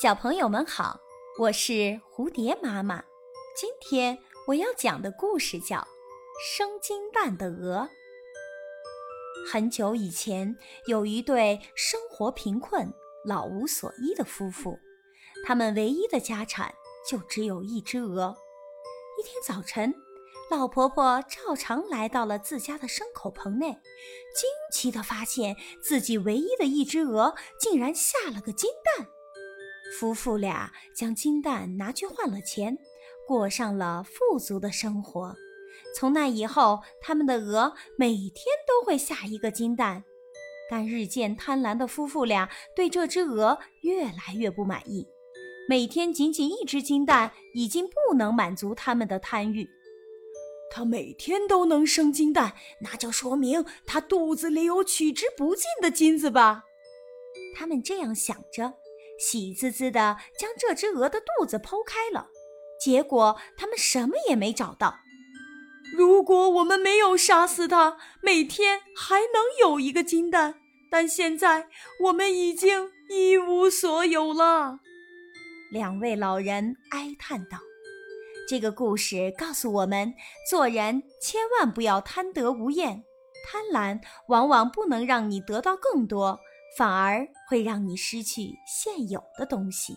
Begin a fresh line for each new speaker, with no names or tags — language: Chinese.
小朋友们好，我是蝴蝶妈妈。今天我要讲的故事叫《生金蛋的鹅》。很久以前，有一对生活贫困、老无所依的夫妇，他们唯一的家产就只有一只鹅。一天早晨，老婆婆照常来到了自家的牲口棚内，惊奇地发现自己唯一的一只鹅竟然下了个金蛋。夫妇俩将金蛋拿去换了钱，过上了富足的生活。从那以后，他们的鹅每天都会下一个金蛋。但日渐贪婪的夫妇俩对这只鹅越来越不满意，每天仅仅一只金蛋已经不能满足他们的贪欲。
它每天都能生金蛋，那就说明它肚子里有取之不尽的金子吧？
他们这样想着。喜滋滋地将这只鹅的肚子剖开了，结果他们什么也没找到。
如果我们没有杀死它，每天还能有一个金蛋。但现在我们已经一无所有了。
两位老人哀叹道：“这个故事告诉我们，做人千万不要贪得无厌，贪婪往往不能让你得到更多。”反而会让你失去现有的东西。